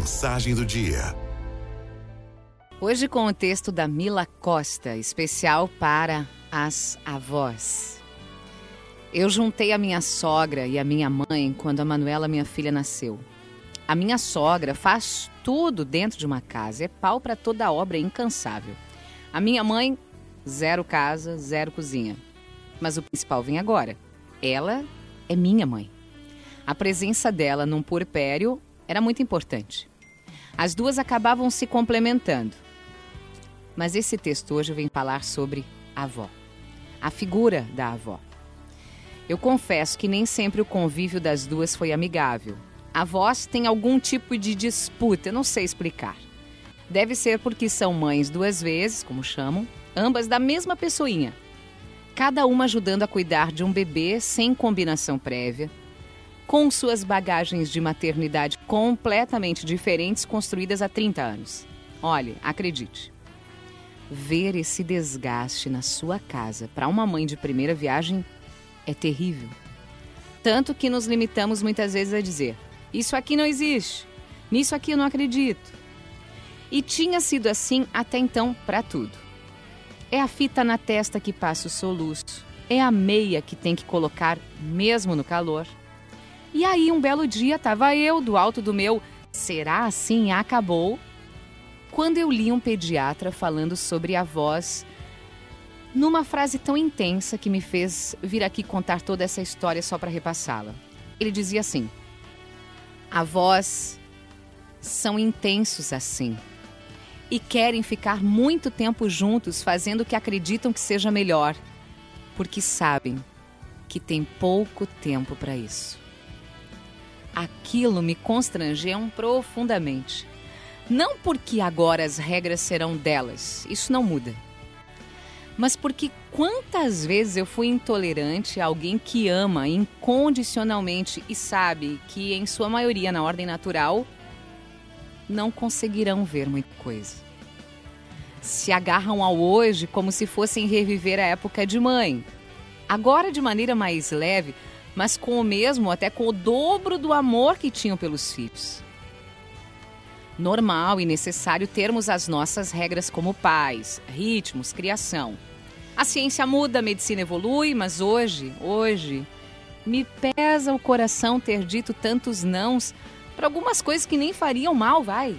Mensagem do dia. Hoje com o texto da Mila Costa, especial para as avós. Eu juntei a minha sogra e a minha mãe quando a Manuela, minha filha, nasceu. A minha sogra faz tudo dentro de uma casa, é pau para toda obra, é incansável. A minha mãe, zero casa, zero cozinha. Mas o principal vem agora. Ela é minha mãe. A presença dela num puerpério era muito importante. As duas acabavam se complementando. Mas esse texto hoje vem falar sobre a avó, a figura da avó. Eu confesso que nem sempre o convívio das duas foi amigável. Avós têm algum tipo de disputa, eu não sei explicar. Deve ser porque são mães duas vezes, como chamam, ambas da mesma pessoinha. Cada uma ajudando a cuidar de um bebê sem combinação prévia, com suas bagagens de maternidade completamente diferentes construídas há 30 anos. Olhe, acredite. Ver esse desgaste na sua casa para uma mãe de primeira viagem é terrível. Tanto que nos limitamos muitas vezes a dizer: Isso aqui não existe, nisso aqui eu não acredito. E tinha sido assim até então para tudo. É a fita na testa que passa o soluço, é a meia que tem que colocar mesmo no calor e aí, um belo dia, estava eu do alto do meu Será assim? Acabou. Quando eu li um pediatra falando sobre a voz, numa frase tão intensa que me fez vir aqui contar toda essa história só para repassá-la. Ele dizia assim: Avós são intensos assim e querem ficar muito tempo juntos fazendo o que acreditam que seja melhor, porque sabem que tem pouco tempo para isso. Aquilo me constrangeu profundamente. Não porque agora as regras serão delas, isso não muda. Mas porque quantas vezes eu fui intolerante a alguém que ama incondicionalmente e sabe que, em sua maioria, na ordem natural, não conseguirão ver muita coisa. Se agarram ao hoje como se fossem reviver a época de mãe. Agora, de maneira mais leve, mas com o mesmo, até com o dobro do amor que tinham pelos filhos. Normal e necessário termos as nossas regras como pais, ritmos, criação. A ciência muda, a medicina evolui, mas hoje, hoje, me pesa o coração ter dito tantos nãos para algumas coisas que nem fariam mal, vai.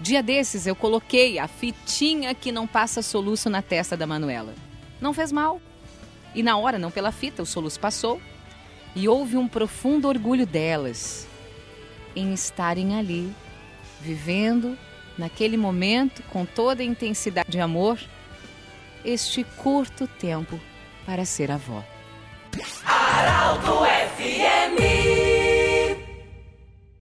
Dia desses eu coloquei a fitinha que não passa soluço na testa da Manuela. Não fez mal. E na hora, não pela fita, o soluço passou. E houve um profundo orgulho delas em estarem ali, vivendo naquele momento com toda a intensidade de amor este curto tempo para ser avó.